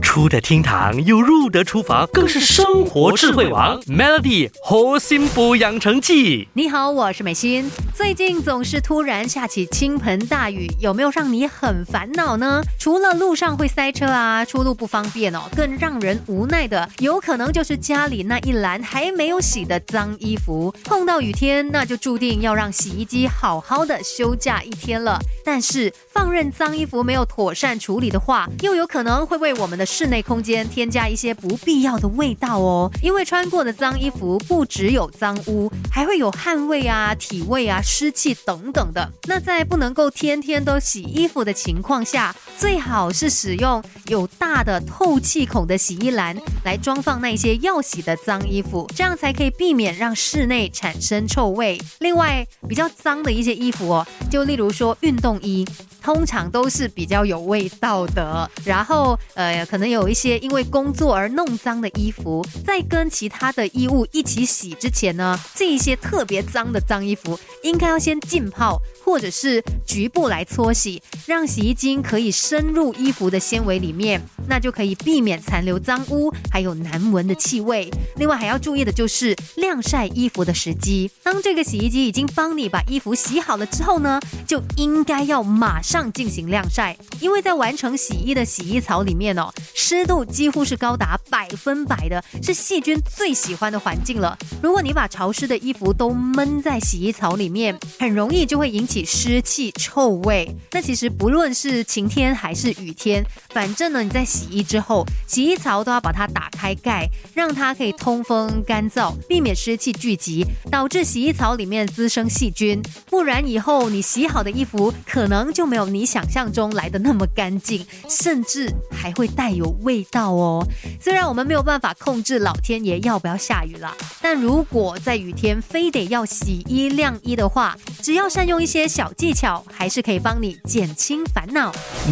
出得厅堂又入得厨房，更是生活智慧王。Melody 核心补养成记。你好，我是美心。最近总是突然下起倾盆大雨，有没有让你很烦恼呢？除了路上会塞车啊，出路不方便哦，更让人无奈的，有可能就是家里那一篮还没有洗的脏衣服。碰到雨天，那就注定要让洗衣机好好的休假一天了。但是放任脏衣服没有妥善处理的话，又有可能会为我们的室内空间添加一些不必要的味道哦。因为穿过的脏衣服不只有脏污，还会有汗味啊、体味啊、湿气等等的。那在不能够天天都洗衣服的情况下，最好是使用有大的透气孔的洗衣篮来装放那些要洗的脏衣服，这样才可以避免让室内产生臭味。另外，比较脏的一些衣服哦，就例如说运动衣。通常都是比较有味道的，然后呃，可能有一些因为工作而弄脏的衣服，在跟其他的衣物一起洗之前呢，这一些特别脏的脏衣服应该要先浸泡，或者是局部来搓洗，让洗衣精可以深入衣服的纤维里面，那就可以避免残留脏污，还有难闻的气味。另外还要注意的就是晾晒衣服的时机，当这个洗衣机已经帮你把衣服洗好了之后呢，就应该要马上。进行晾晒，因为在完成洗衣的洗衣槽里面哦，湿度几乎是高达百分百的，是细菌最喜欢的环境了。如果你把潮湿的衣服都闷在洗衣槽里面，很容易就会引起湿气、臭味。那其实不论是晴天还是雨天，反正呢，你在洗衣之后，洗衣槽都要把它打开盖，让它可以通风干燥，避免湿气聚集，导致洗衣槽里面滋生细菌。不然以后你洗好的衣服可能就没有。你想象中来的那么干净，甚至还会带有味道哦。虽然我们没有办法控制老天爷要不要下雨了，但如果在雨天非得要洗衣晾衣的话，只要善用一些小技巧，还是可以帮你减轻烦恼。